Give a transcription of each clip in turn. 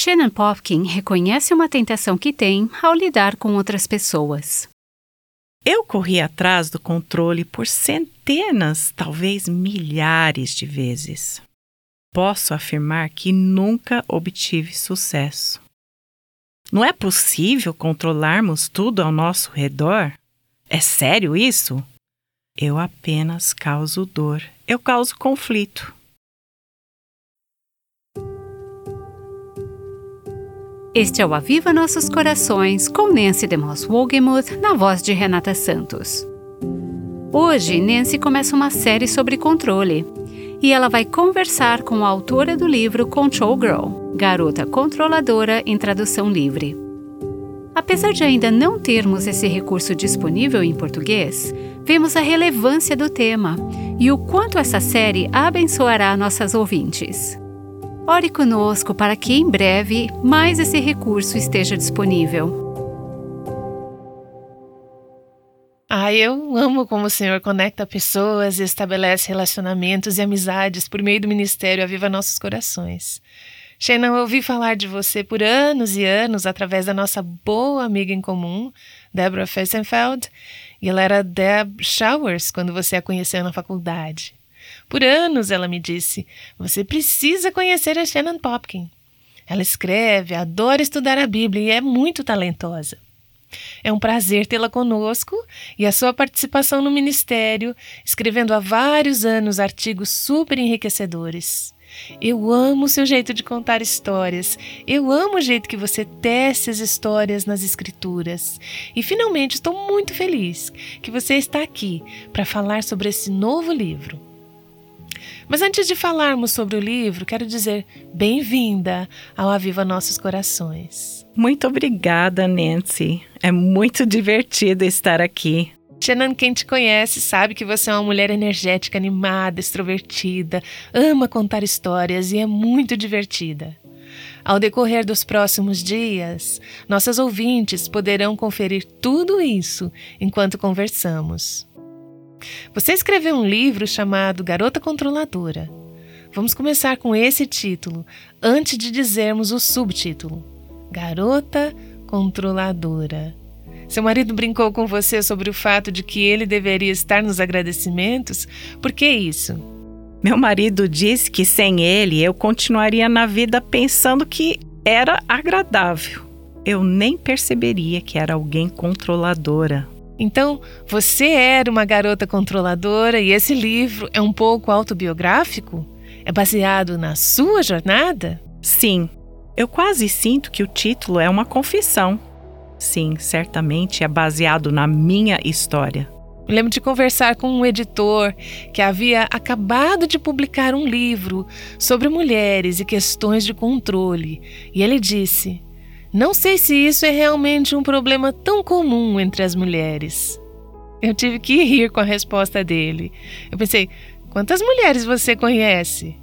Shannon Popkin reconhece uma tentação que tem ao lidar com outras pessoas. Eu corri atrás do controle por centenas, talvez milhares de vezes. Posso afirmar que nunca obtive sucesso. Não é possível controlarmos tudo ao nosso redor? É sério isso? Eu apenas causo dor, eu causo conflito. Este é o Aviva Nossos Corações com Nancy DeMoss Wogemuth na voz de Renata Santos. Hoje, Nancy começa uma série sobre controle e ela vai conversar com a autora do livro Control Girl, Garota Controladora em tradução livre. Apesar de ainda não termos esse recurso disponível em português, vemos a relevância do tema e o quanto essa série abençoará nossas ouvintes. Ore conosco para que em breve mais esse recurso esteja disponível. Ah, eu amo como o Senhor conecta pessoas e estabelece relacionamentos e amizades por meio do ministério Aviva Nossos Corações. Shannon, eu ouvi falar de você por anos e anos através da nossa boa amiga em comum, Deborah Fessenfeld, e ela era Deb Showers quando você a conheceu na faculdade. Por anos ela me disse: Você precisa conhecer a Shannon Popkin. Ela escreve, adora estudar a Bíblia e é muito talentosa. É um prazer tê-la conosco e a sua participação no ministério, escrevendo há vários anos artigos super enriquecedores. Eu amo o seu jeito de contar histórias. Eu amo o jeito que você tece as histórias nas escrituras. E finalmente estou muito feliz que você está aqui para falar sobre esse novo livro. Mas antes de falarmos sobre o livro, quero dizer bem-vinda ao Aviva Nossos Corações. Muito obrigada, Nancy. É muito divertido estar aqui. Shannon, quem te conhece, sabe que você é uma mulher energética, animada, extrovertida, ama contar histórias e é muito divertida. Ao decorrer dos próximos dias, nossas ouvintes poderão conferir tudo isso enquanto conversamos. Você escreveu um livro chamado Garota Controladora. Vamos começar com esse título, antes de dizermos o subtítulo: Garota Controladora. Seu marido brincou com você sobre o fato de que ele deveria estar nos agradecimentos? Por que isso? Meu marido disse que sem ele eu continuaria na vida pensando que era agradável. Eu nem perceberia que era alguém controladora. Então, você era uma garota controladora e esse livro é um pouco autobiográfico? É baseado na sua jornada? Sim. Eu quase sinto que o título é uma confissão. Sim, certamente é baseado na minha história. Eu lembro de conversar com um editor que havia acabado de publicar um livro sobre mulheres e questões de controle. E ele disse: não sei se isso é realmente um problema tão comum entre as mulheres. Eu tive que rir com a resposta dele. Eu pensei: quantas mulheres você conhece?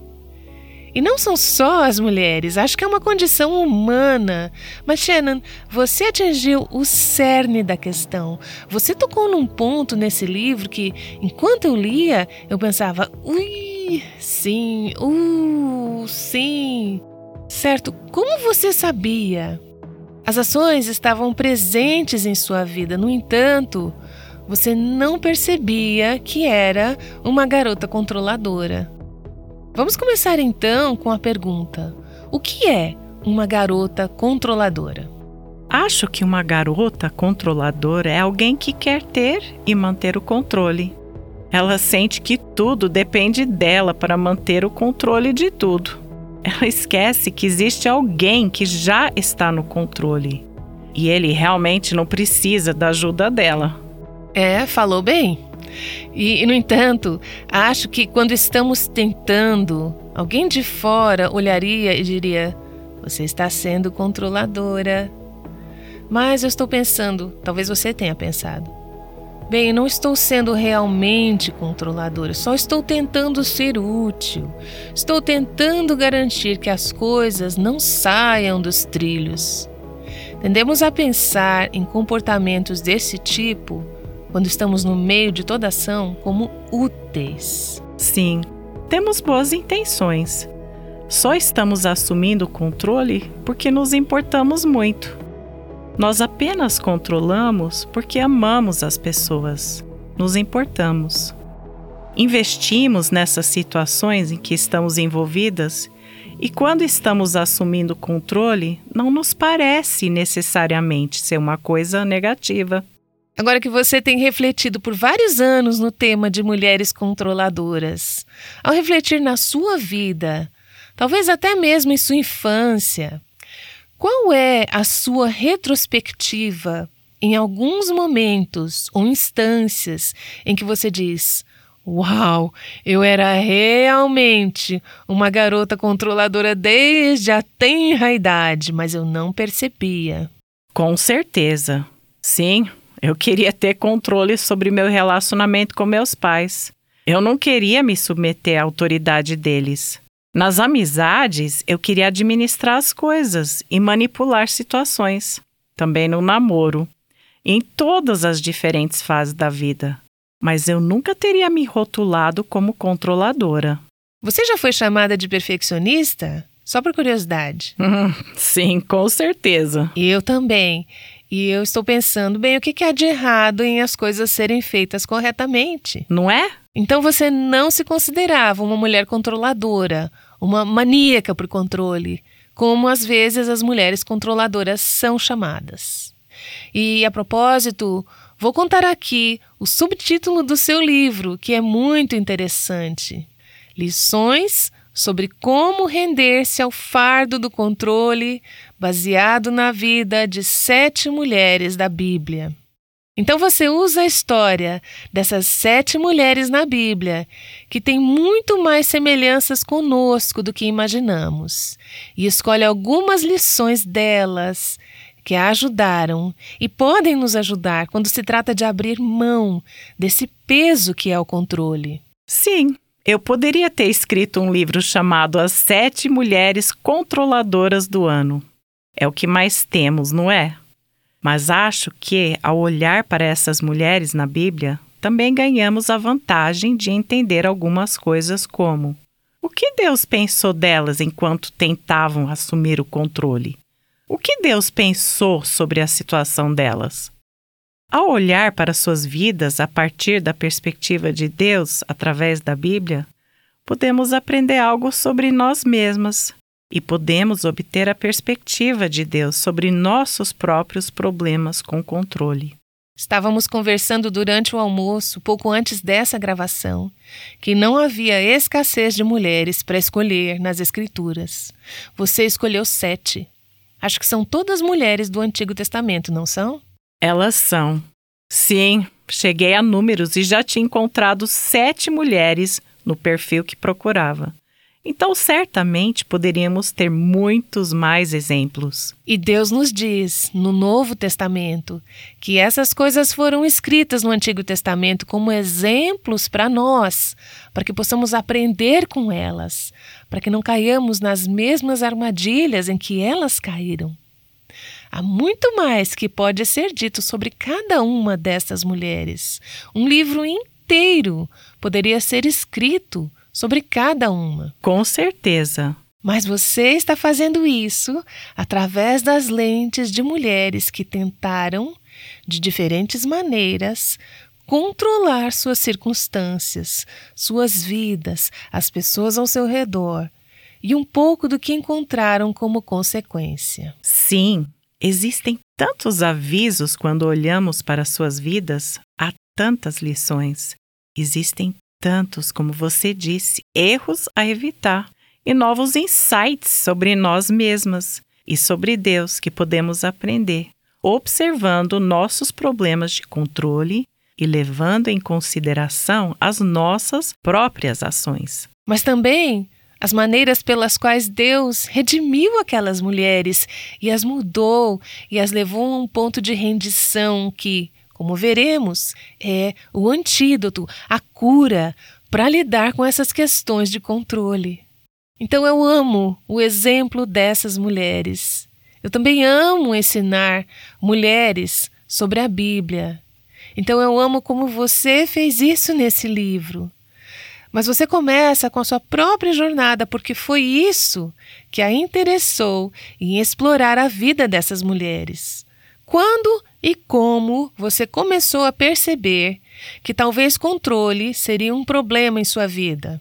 E não são só as mulheres, acho que é uma condição humana. Mas, Shannon, você atingiu o cerne da questão. Você tocou num ponto nesse livro que, enquanto eu lia, eu pensava: ui, sim, uh, sim. Certo, como você sabia? As ações estavam presentes em sua vida, no entanto, você não percebia que era uma garota controladora. Vamos começar então com a pergunta: o que é uma garota controladora? Acho que uma garota controladora é alguém que quer ter e manter o controle. Ela sente que tudo depende dela para manter o controle de tudo ela esquece que existe alguém que já está no controle. E ele realmente não precisa da ajuda dela. É, falou bem. E, no entanto, acho que quando estamos tentando, alguém de fora olharia e diria: Você está sendo controladora. Mas eu estou pensando, talvez você tenha pensado. Bem, não estou sendo realmente controladora, só estou tentando ser útil. Estou tentando garantir que as coisas não saiam dos trilhos. Tendemos a pensar em comportamentos desse tipo, quando estamos no meio de toda ação, como úteis. Sim, temos boas intenções, Só estamos assumindo o controle porque nos importamos muito. Nós apenas controlamos porque amamos as pessoas, nos importamos. Investimos nessas situações em que estamos envolvidas e quando estamos assumindo controle, não nos parece necessariamente ser uma coisa negativa. Agora que você tem refletido por vários anos no tema de mulheres controladoras, ao refletir na sua vida, talvez até mesmo em sua infância, qual é a sua retrospectiva em alguns momentos ou instâncias em que você diz: Uau, eu era realmente uma garota controladora desde a tenra idade, mas eu não percebia. Com certeza. Sim, eu queria ter controle sobre meu relacionamento com meus pais. Eu não queria me submeter à autoridade deles. Nas amizades, eu queria administrar as coisas e manipular situações. Também no namoro. Em todas as diferentes fases da vida. Mas eu nunca teria me rotulado como controladora. Você já foi chamada de perfeccionista? Só por curiosidade. sim, com certeza. Eu também. E eu estou pensando, bem, o que, que há de errado em as coisas serem feitas corretamente? Não é? Então você não se considerava uma mulher controladora, uma maníaca por controle, como às vezes as mulheres controladoras são chamadas. E a propósito, vou contar aqui o subtítulo do seu livro, que é muito interessante: Lições sobre como render-se ao fardo do controle, baseado na vida de sete mulheres da Bíblia. Então você usa a história dessas sete mulheres na Bíblia, que tem muito mais semelhanças conosco do que imaginamos, e escolhe algumas lições delas que a ajudaram e podem nos ajudar quando se trata de abrir mão desse peso que é o controle. Sim, eu poderia ter escrito um livro chamado As Sete Mulheres Controladoras do Ano. É o que mais temos, não é? Mas acho que, ao olhar para essas mulheres na Bíblia, também ganhamos a vantagem de entender algumas coisas como: o que Deus pensou delas enquanto tentavam assumir o controle? O que Deus pensou sobre a situação delas? Ao olhar para suas vidas a partir da perspectiva de Deus através da Bíblia, podemos aprender algo sobre nós mesmas e podemos obter a perspectiva de Deus sobre nossos próprios problemas com controle. Estávamos conversando durante o almoço, pouco antes dessa gravação, que não havia escassez de mulheres para escolher nas Escrituras. Você escolheu sete. Acho que são todas mulheres do Antigo Testamento, não são? Elas são. Sim, cheguei a números e já tinha encontrado sete mulheres no perfil que procurava. Então, certamente poderíamos ter muitos mais exemplos. E Deus nos diz, no Novo Testamento, que essas coisas foram escritas no Antigo Testamento como exemplos para nós, para que possamos aprender com elas, para que não caiamos nas mesmas armadilhas em que elas caíram. Há muito mais que pode ser dito sobre cada uma destas mulheres. Um livro inteiro poderia ser escrito sobre cada uma. Com certeza. Mas você está fazendo isso através das lentes de mulheres que tentaram, de diferentes maneiras, controlar suas circunstâncias, suas vidas, as pessoas ao seu redor e um pouco do que encontraram como consequência. Sim, Existem tantos avisos quando olhamos para suas vidas, há tantas lições. Existem tantos, como você disse, erros a evitar e novos insights sobre nós mesmas e sobre Deus que podemos aprender, observando nossos problemas de controle e levando em consideração as nossas próprias ações. Mas também as maneiras pelas quais Deus redimiu aquelas mulheres e as mudou e as levou a um ponto de rendição que, como veremos, é o antídoto, a cura para lidar com essas questões de controle. Então eu amo o exemplo dessas mulheres. Eu também amo ensinar mulheres sobre a Bíblia. Então eu amo como você fez isso nesse livro. Mas você começa com a sua própria jornada, porque foi isso que a interessou em explorar a vida dessas mulheres. Quando e como você começou a perceber que talvez controle seria um problema em sua vida?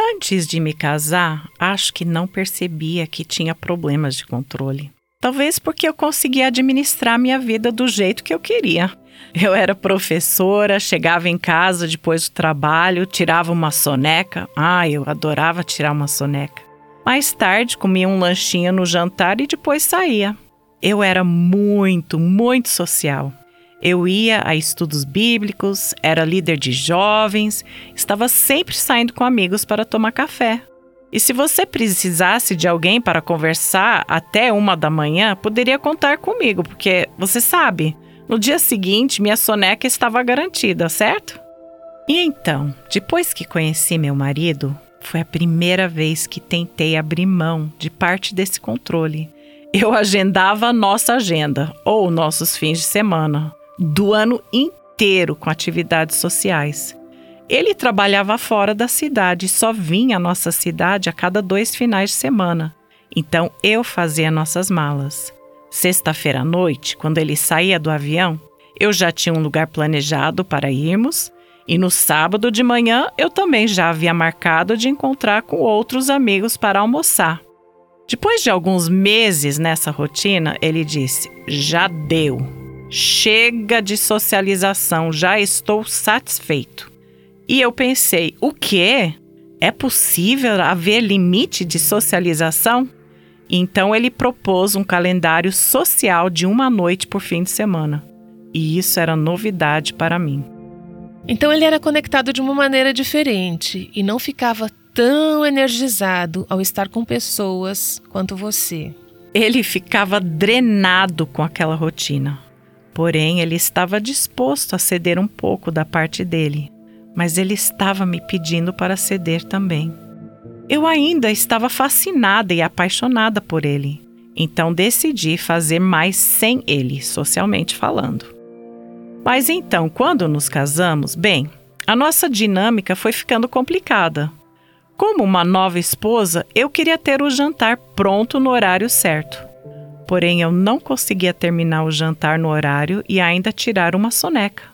Antes de me casar, acho que não percebia que tinha problemas de controle. Talvez porque eu conseguia administrar minha vida do jeito que eu queria. Eu era professora, chegava em casa depois do trabalho, tirava uma soneca. Ah, eu adorava tirar uma soneca. Mais tarde, comia um lanchinho no jantar e depois saía. Eu era muito, muito social. Eu ia a estudos bíblicos, era líder de jovens, estava sempre saindo com amigos para tomar café. E se você precisasse de alguém para conversar até uma da manhã, poderia contar comigo, porque você sabe, no dia seguinte, minha soneca estava garantida, certo? E então, depois que conheci meu marido, foi a primeira vez que tentei abrir mão de parte desse controle. Eu agendava a nossa agenda, ou nossos fins de semana, do ano inteiro com atividades sociais. Ele trabalhava fora da cidade e só vinha à nossa cidade a cada dois finais de semana. Então eu fazia nossas malas. Sexta-feira à noite, quando ele saía do avião, eu já tinha um lugar planejado para irmos, e no sábado de manhã eu também já havia marcado de encontrar com outros amigos para almoçar. Depois de alguns meses nessa rotina, ele disse: Já deu. Chega de socialização, já estou satisfeito. E eu pensei: o quê? É possível haver limite de socialização? Então ele propôs um calendário social de uma noite por fim de semana. E isso era novidade para mim. Então ele era conectado de uma maneira diferente e não ficava tão energizado ao estar com pessoas quanto você. Ele ficava drenado com aquela rotina. Porém, ele estava disposto a ceder um pouco da parte dele, mas ele estava me pedindo para ceder também. Eu ainda estava fascinada e apaixonada por ele, então decidi fazer mais sem ele, socialmente falando. Mas então, quando nos casamos, bem, a nossa dinâmica foi ficando complicada. Como uma nova esposa, eu queria ter o jantar pronto no horário certo. Porém, eu não conseguia terminar o jantar no horário e ainda tirar uma soneca.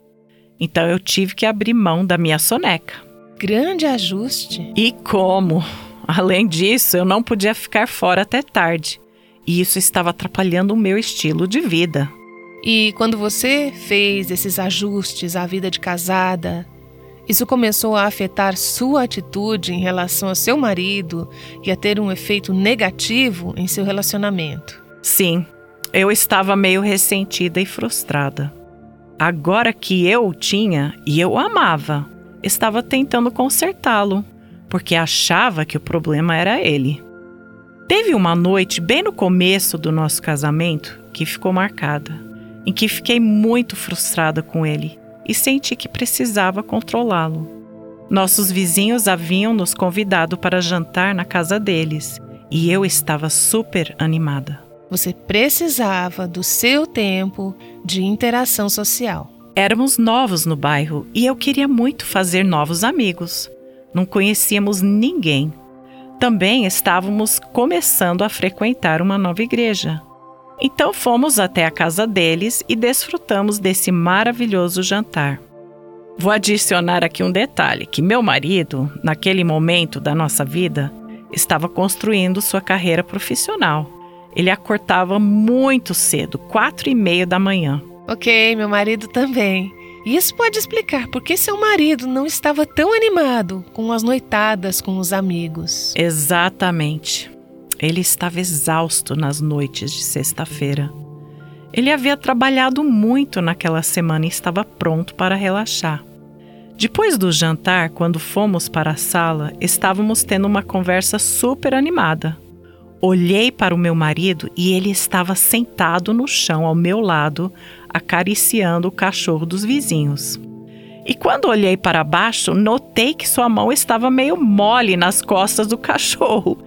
Então, eu tive que abrir mão da minha soneca grande ajuste. E como? Além disso, eu não podia ficar fora até tarde. E isso estava atrapalhando o meu estilo de vida. E quando você fez esses ajustes à vida de casada, isso começou a afetar sua atitude em relação ao seu marido e a ter um efeito negativo em seu relacionamento? Sim, eu estava meio ressentida e frustrada. Agora que eu o tinha e eu o amava, estava tentando consertá-lo, porque achava que o problema era ele. Teve uma noite bem no começo do nosso casamento que ficou marcada, em que fiquei muito frustrada com ele e senti que precisava controlá-lo. Nossos vizinhos haviam nos convidado para jantar na casa deles e eu estava super animada. Você precisava do seu tempo de interação social. Éramos novos no bairro e eu queria muito fazer novos amigos. Não conhecíamos ninguém. Também estávamos começando a frequentar uma nova igreja. Então fomos até a casa deles e desfrutamos desse maravilhoso jantar. Vou adicionar aqui um detalhe: que meu marido, naquele momento da nossa vida, estava construindo sua carreira profissional. Ele acordava muito cedo, quatro e meia da manhã. Ok, meu marido também. Isso pode explicar por que seu marido não estava tão animado com as noitadas com os amigos. Exatamente. Ele estava exausto nas noites de sexta-feira. Ele havia trabalhado muito naquela semana e estava pronto para relaxar. Depois do jantar, quando fomos para a sala, estávamos tendo uma conversa super animada. Olhei para o meu marido e ele estava sentado no chão ao meu lado, acariciando o cachorro dos vizinhos. E quando olhei para baixo, notei que sua mão estava meio mole nas costas do cachorro.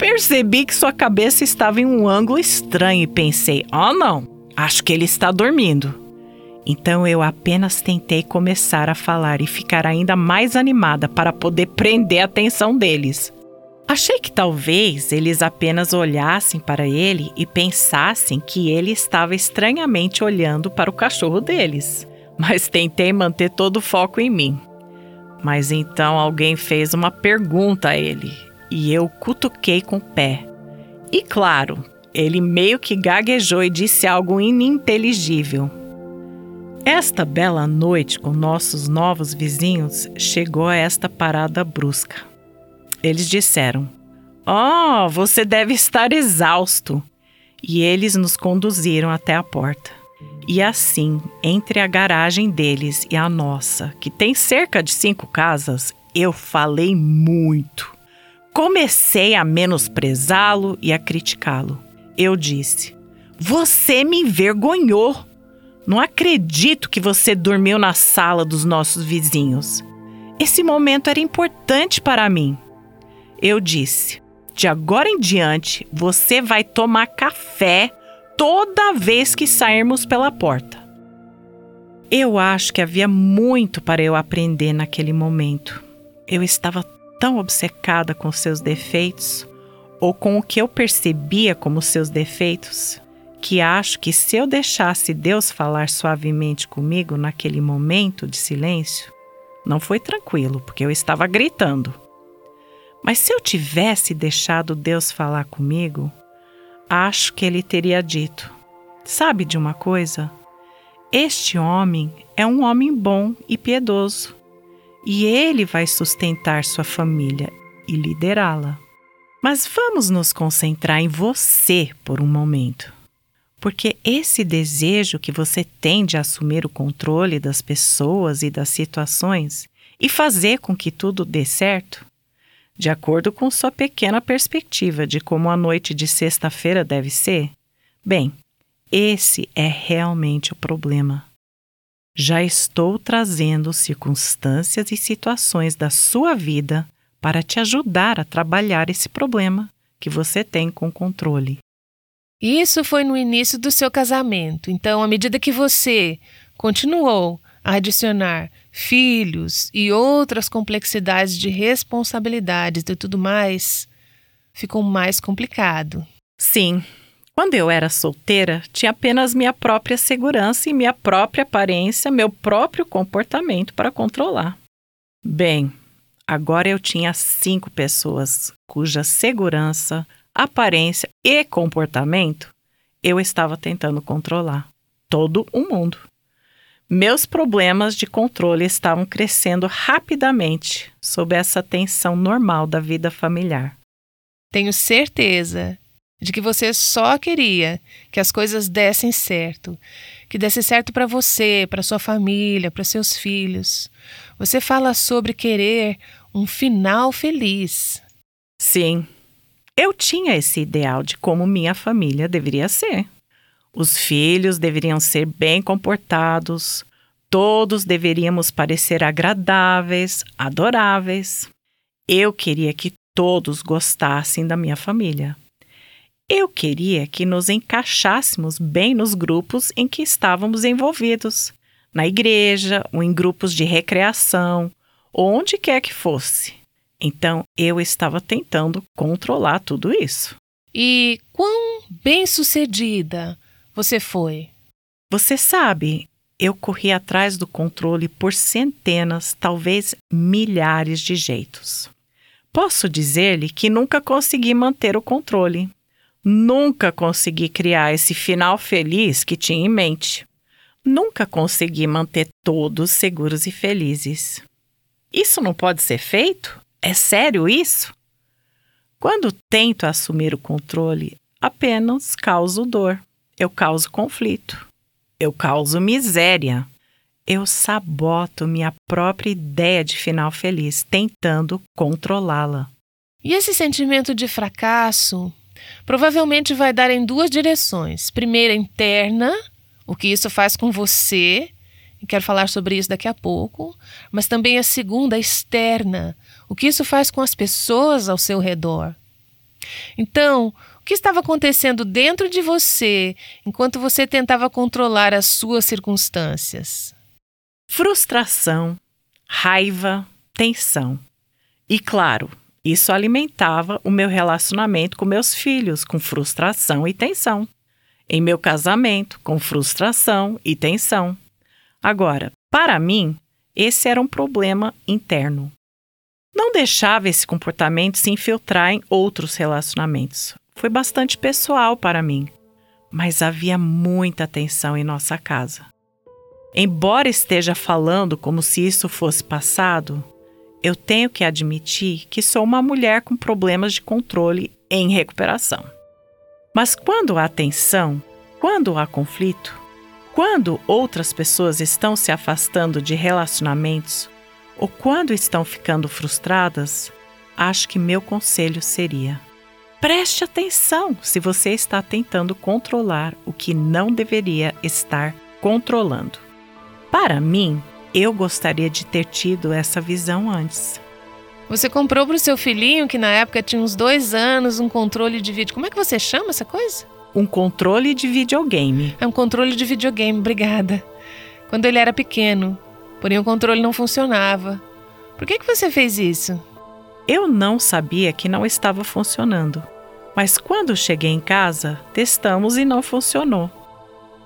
Percebi que sua cabeça estava em um ângulo estranho e pensei: oh não, acho que ele está dormindo. Então eu apenas tentei começar a falar e ficar ainda mais animada para poder prender a atenção deles. Achei que talvez eles apenas olhassem para ele e pensassem que ele estava estranhamente olhando para o cachorro deles, mas tentei manter todo o foco em mim. Mas então alguém fez uma pergunta a ele e eu cutuquei com o pé. E claro, ele meio que gaguejou e disse algo ininteligível. Esta bela noite com nossos novos vizinhos chegou a esta parada brusca. Eles disseram: Oh, você deve estar exausto. E eles nos conduziram até a porta. E assim, entre a garagem deles e a nossa, que tem cerca de cinco casas, eu falei muito. Comecei a menosprezá-lo e a criticá-lo. Eu disse: Você me envergonhou. Não acredito que você dormiu na sala dos nossos vizinhos. Esse momento era importante para mim. Eu disse: de agora em diante, você vai tomar café toda vez que sairmos pela porta. Eu acho que havia muito para eu aprender naquele momento. Eu estava tão obcecada com seus defeitos, ou com o que eu percebia como seus defeitos, que acho que se eu deixasse Deus falar suavemente comigo naquele momento de silêncio, não foi tranquilo, porque eu estava gritando. Mas se eu tivesse deixado Deus falar comigo, acho que ele teria dito: Sabe de uma coisa? Este homem é um homem bom e piedoso, e ele vai sustentar sua família e liderá-la. Mas vamos nos concentrar em você por um momento. Porque esse desejo que você tem de assumir o controle das pessoas e das situações e fazer com que tudo dê certo de acordo com sua pequena perspectiva de como a noite de sexta-feira deve ser? Bem, esse é realmente o problema. Já estou trazendo circunstâncias e situações da sua vida para te ajudar a trabalhar esse problema que você tem com controle. Isso foi no início do seu casamento. Então, à medida que você continuou a adicionar filhos e outras complexidades de responsabilidades e tudo mais, ficou mais complicado. Sim. Quando eu era solteira, tinha apenas minha própria segurança e minha própria aparência, meu próprio comportamento para controlar. Bem, agora eu tinha cinco pessoas cuja segurança, aparência e comportamento eu estava tentando controlar. Todo o mundo. Meus problemas de controle estavam crescendo rapidamente sob essa tensão normal da vida familiar. Tenho certeza de que você só queria que as coisas dessem certo, que desse certo para você, para sua família, para seus filhos. Você fala sobre querer um final feliz. Sim, eu tinha esse ideal de como minha família deveria ser. Os filhos deveriam ser bem comportados, todos deveríamos parecer agradáveis, adoráveis. Eu queria que todos gostassem da minha família. Eu queria que nos encaixássemos bem nos grupos em que estávamos envolvidos, na igreja ou em grupos de recreação, onde quer que fosse. Então eu estava tentando controlar tudo isso. E quão bem-sucedida você foi? Você sabe, eu corri atrás do controle por centenas, talvez milhares de jeitos. Posso dizer-lhe que nunca consegui manter o controle. Nunca consegui criar esse final feliz que tinha em mente. Nunca consegui manter todos seguros e felizes. Isso não pode ser feito? É sério isso? Quando tento assumir o controle, apenas causo dor eu causo conflito, eu causo miséria, eu saboto minha própria ideia de final feliz, tentando controlá-la. E esse sentimento de fracasso provavelmente vai dar em duas direções. Primeira, interna, o que isso faz com você, e quero falar sobre isso daqui a pouco, mas também a segunda, externa, o que isso faz com as pessoas ao seu redor. Então, que estava acontecendo dentro de você enquanto você tentava controlar as suas circunstâncias? Frustração, raiva, tensão. E claro, isso alimentava o meu relacionamento com meus filhos, com frustração e tensão. Em meu casamento, com frustração e tensão. Agora, para mim, esse era um problema interno. Não deixava esse comportamento se infiltrar em outros relacionamentos. Foi bastante pessoal para mim, mas havia muita tensão em nossa casa. Embora esteja falando como se isso fosse passado, eu tenho que admitir que sou uma mulher com problemas de controle em recuperação. Mas quando há tensão, quando há conflito, quando outras pessoas estão se afastando de relacionamentos ou quando estão ficando frustradas, acho que meu conselho seria: preste atenção se você está tentando controlar o que não deveria estar controlando. Para mim, eu gostaria de ter tido essa visão antes. Você comprou para o seu filhinho, que na época tinha uns dois anos, um controle de vídeo. Como é que você chama essa coisa? Um controle de videogame. É um controle de videogame, obrigada. Quando ele era pequeno, porém o controle não funcionava. Por que, que você fez isso? Eu não sabia que não estava funcionando. Mas quando cheguei em casa, testamos e não funcionou.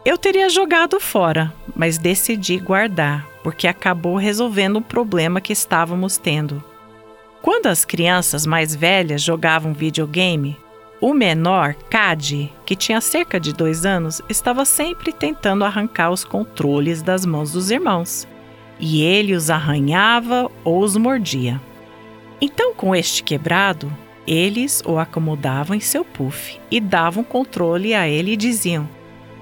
Eu teria jogado fora, mas decidi guardar, porque acabou resolvendo o problema que estávamos tendo. Quando as crianças mais velhas jogavam videogame, o menor, Cade, que tinha cerca de dois anos, estava sempre tentando arrancar os controles das mãos dos irmãos e ele os arranhava ou os mordia. Então, com este quebrado, eles o acomodavam em seu puff e davam controle a ele e diziam: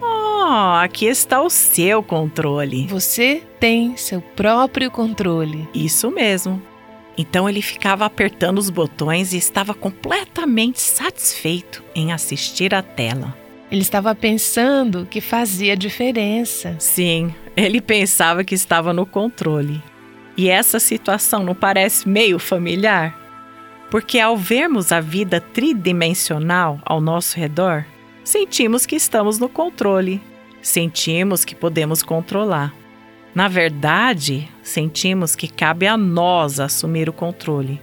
Oh, aqui está o seu controle. Você tem seu próprio controle. Isso mesmo. Então ele ficava apertando os botões e estava completamente satisfeito em assistir à tela. Ele estava pensando que fazia diferença. Sim, ele pensava que estava no controle. E essa situação não parece meio familiar? Porque ao vermos a vida tridimensional ao nosso redor, sentimos que estamos no controle, sentimos que podemos controlar. Na verdade, sentimos que cabe a nós assumir o controle.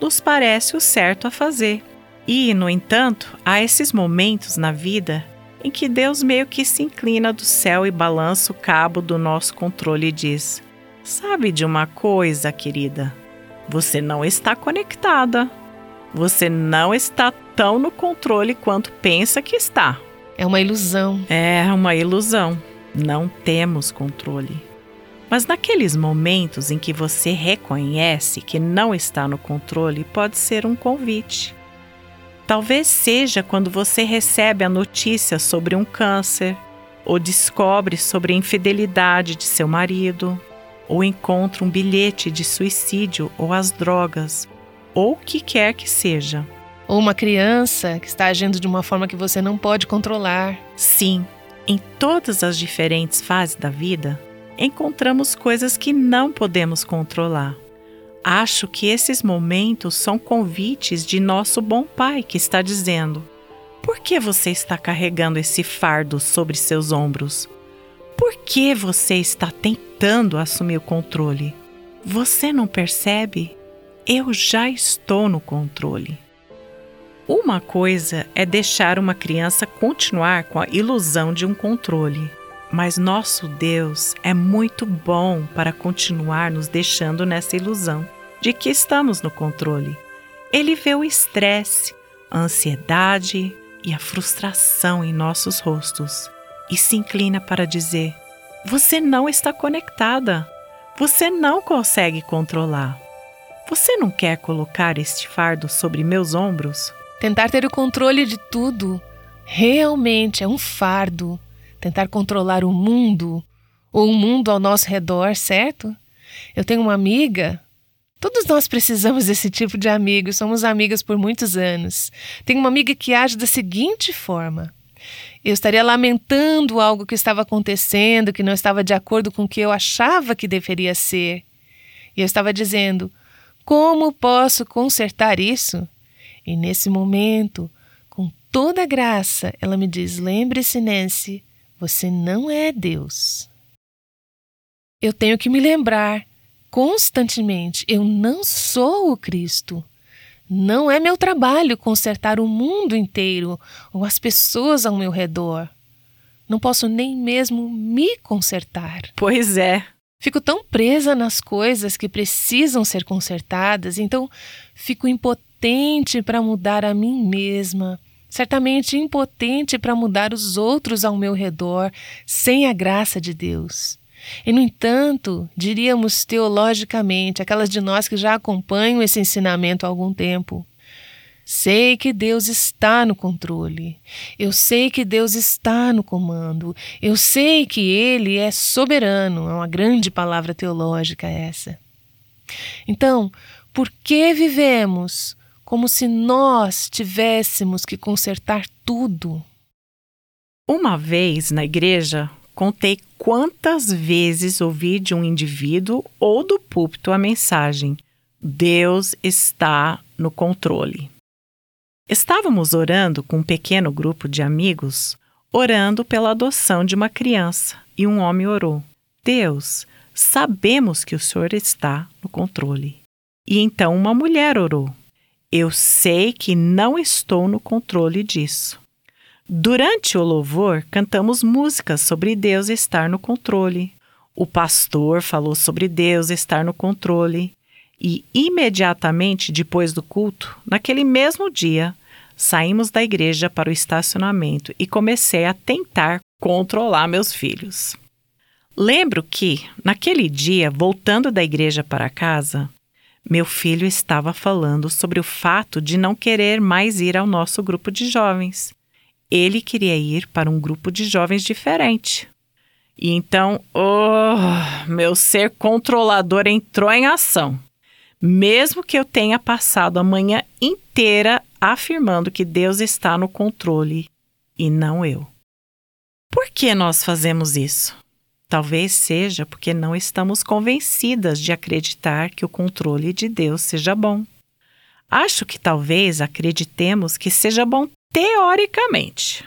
Nos parece o certo a fazer. E, no entanto, há esses momentos na vida em que Deus meio que se inclina do céu e balança o cabo do nosso controle e diz: Sabe de uma coisa, querida? Você não está conectada. Você não está tão no controle quanto pensa que está. É uma ilusão. É uma ilusão. Não temos controle. Mas naqueles momentos em que você reconhece que não está no controle, pode ser um convite. Talvez seja quando você recebe a notícia sobre um câncer, ou descobre sobre a infidelidade de seu marido, ou encontra um bilhete de suicídio ou as drogas, ou o que quer que seja. Ou uma criança que está agindo de uma forma que você não pode controlar. Sim, em todas as diferentes fases da vida, encontramos coisas que não podemos controlar. Acho que esses momentos são convites de nosso bom Pai que está dizendo: Por que você está carregando esse fardo sobre seus ombros? Por que você está tentando assumir o controle? Você não percebe? Eu já estou no controle. Uma coisa é deixar uma criança continuar com a ilusão de um controle, mas nosso Deus é muito bom para continuar nos deixando nessa ilusão de que estamos no controle. Ele vê o estresse, a ansiedade e a frustração em nossos rostos e se inclina para dizer: Você não está conectada. Você não consegue controlar. Você não quer colocar este fardo sobre meus ombros? Tentar ter o controle de tudo realmente é um fardo. Tentar controlar o mundo ou o mundo ao nosso redor, certo? Eu tenho uma amiga Todos nós precisamos desse tipo de amigo, somos amigas por muitos anos. Tenho uma amiga que age da seguinte forma: eu estaria lamentando algo que estava acontecendo, que não estava de acordo com o que eu achava que deveria ser. E eu estava dizendo: como posso consertar isso? E nesse momento, com toda graça, ela me diz: lembre-se, Nancy, você não é Deus. Eu tenho que me lembrar constantemente: eu não sou o Cristo. Não é meu trabalho consertar o mundo inteiro ou as pessoas ao meu redor. Não posso nem mesmo me consertar. Pois é. Fico tão presa nas coisas que precisam ser consertadas, então fico impotente para mudar a mim mesma, certamente impotente para mudar os outros ao meu redor, sem a graça de Deus. E, no entanto, diríamos teologicamente, aquelas de nós que já acompanham esse ensinamento há algum tempo, Sei que Deus está no controle. Eu sei que Deus está no comando. Eu sei que Ele é soberano. É uma grande palavra teológica essa. Então, por que vivemos como se nós tivéssemos que consertar tudo? Uma vez na igreja, contei quantas vezes ouvi de um indivíduo ou do púlpito a mensagem: Deus está no controle. Estávamos orando com um pequeno grupo de amigos, orando pela adoção de uma criança, e um homem orou: Deus, sabemos que o Senhor está no controle. E então uma mulher orou: Eu sei que não estou no controle disso. Durante o louvor, cantamos músicas sobre Deus estar no controle. O pastor falou sobre Deus estar no controle. E imediatamente depois do culto, naquele mesmo dia, saímos da igreja para o estacionamento e comecei a tentar controlar meus filhos. Lembro que, naquele dia, voltando da igreja para casa, meu filho estava falando sobre o fato de não querer mais ir ao nosso grupo de jovens ele queria ir para um grupo de jovens diferente. E então, oh, meu ser controlador entrou em ação. Mesmo que eu tenha passado a manhã inteira afirmando que Deus está no controle e não eu. Por que nós fazemos isso? Talvez seja porque não estamos convencidas de acreditar que o controle de Deus seja bom. Acho que talvez acreditemos que seja bom teoricamente,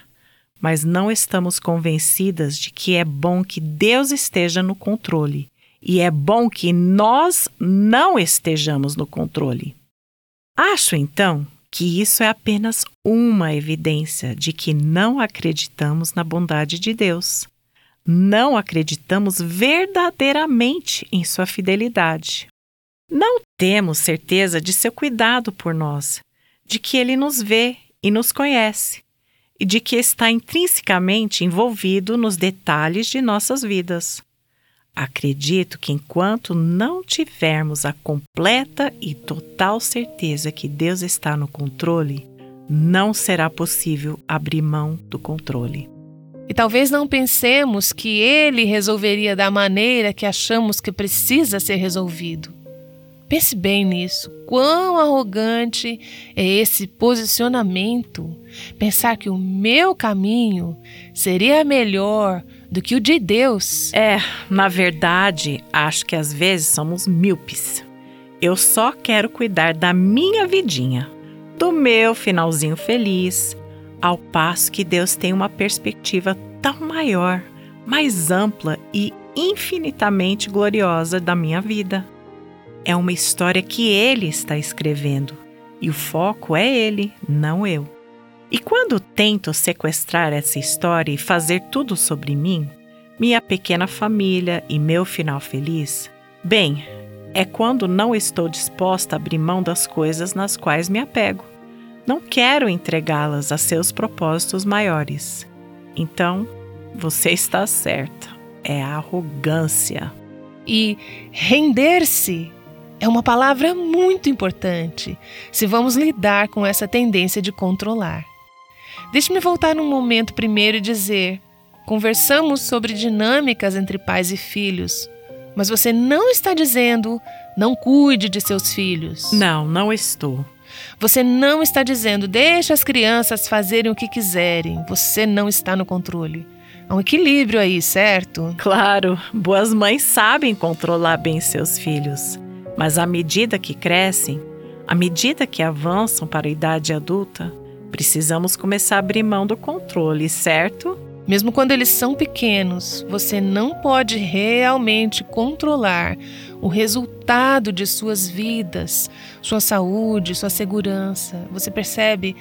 mas não estamos convencidas de que é bom que Deus esteja no controle e é bom que nós não estejamos no controle. Acho então que isso é apenas uma evidência de que não acreditamos na bondade de Deus. Não acreditamos verdadeiramente em sua fidelidade. Não temos certeza de seu cuidado por nós, de que ele nos vê e nos conhece, e de que está intrinsecamente envolvido nos detalhes de nossas vidas. Acredito que enquanto não tivermos a completa e total certeza que Deus está no controle, não será possível abrir mão do controle. E talvez não pensemos que Ele resolveria da maneira que achamos que precisa ser resolvido. Pense bem nisso. Quão arrogante é esse posicionamento? Pensar que o meu caminho seria melhor do que o de Deus. É, na verdade, acho que às vezes somos míopes. Eu só quero cuidar da minha vidinha, do meu finalzinho feliz, ao passo que Deus tem uma perspectiva tão maior, mais ampla e infinitamente gloriosa da minha vida. É uma história que ele está escrevendo e o foco é ele, não eu. E quando tento sequestrar essa história e fazer tudo sobre mim, minha pequena família e meu final feliz, bem, é quando não estou disposta a abrir mão das coisas nas quais me apego. Não quero entregá-las a seus propósitos maiores. Então, você está certa. É arrogância. E render-se é uma palavra muito importante se vamos lidar com essa tendência de controlar. Deixe-me voltar um momento primeiro e dizer: conversamos sobre dinâmicas entre pais e filhos, mas você não está dizendo não cuide de seus filhos. Não, não estou. Você não está dizendo deixe as crianças fazerem o que quiserem. Você não está no controle. Há um equilíbrio aí, certo? Claro, boas mães sabem controlar bem seus filhos. Mas à medida que crescem, à medida que avançam para a idade adulta, Precisamos começar a abrir mão do controle, certo? Mesmo quando eles são pequenos, você não pode realmente controlar o resultado de suas vidas, sua saúde, sua segurança. Você percebe?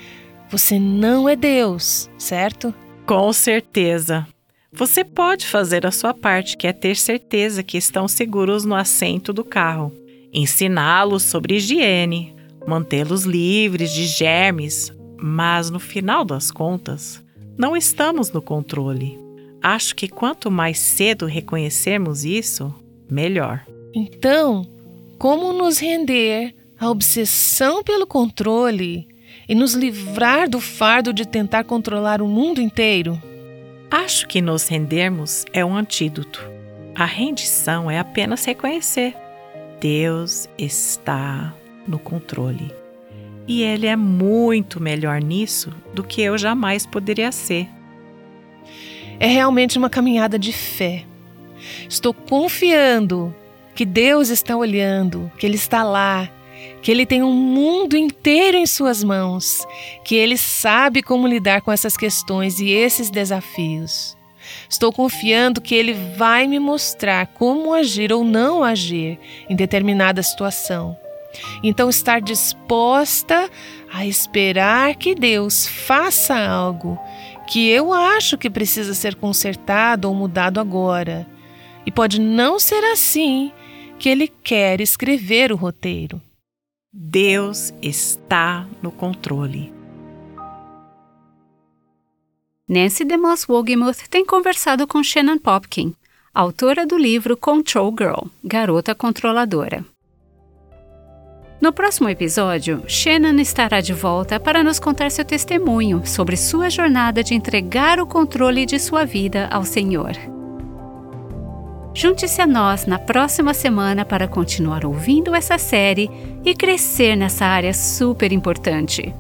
Você não é Deus, certo? Com certeza. Você pode fazer a sua parte, que é ter certeza que estão seguros no assento do carro, ensiná-los sobre higiene, mantê-los livres de germes, mas no final das contas, não estamos no controle. Acho que quanto mais cedo reconhecermos isso, melhor. Então, como nos render à obsessão pelo controle e nos livrar do fardo de tentar controlar o mundo inteiro? Acho que nos rendermos é um antídoto. A rendição é apenas reconhecer: Deus está no controle. E ele é muito melhor nisso do que eu jamais poderia ser. É realmente uma caminhada de fé. Estou confiando que Deus está olhando, que Ele está lá, que Ele tem um mundo inteiro em Suas mãos, que Ele sabe como lidar com essas questões e esses desafios. Estou confiando que Ele vai me mostrar como agir ou não agir em determinada situação então, estar disposta a esperar que Deus faça algo que eu acho que precisa ser consertado ou mudado agora. E pode não ser assim que Ele quer escrever o roteiro. Deus está no controle. Nancy DeMoss Wogemuth tem conversado com Shannon Popkin, autora do livro Control Girl Garota Controladora. No próximo episódio, Shannon estará de volta para nos contar seu testemunho sobre sua jornada de entregar o controle de sua vida ao Senhor. Junte-se a nós na próxima semana para continuar ouvindo essa série e crescer nessa área super importante.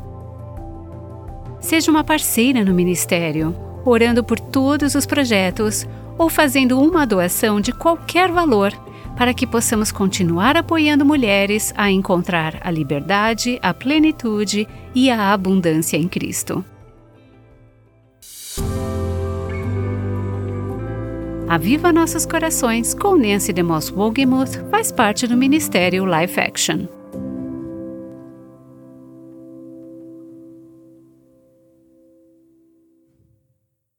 Seja uma parceira no ministério, orando por todos os projetos ou fazendo uma doação de qualquer valor para que possamos continuar apoiando mulheres a encontrar a liberdade, a plenitude e a abundância em Cristo. Aviva Nossos Corações com Nancy DeMoss Wogemuth faz parte do Ministério Life Action.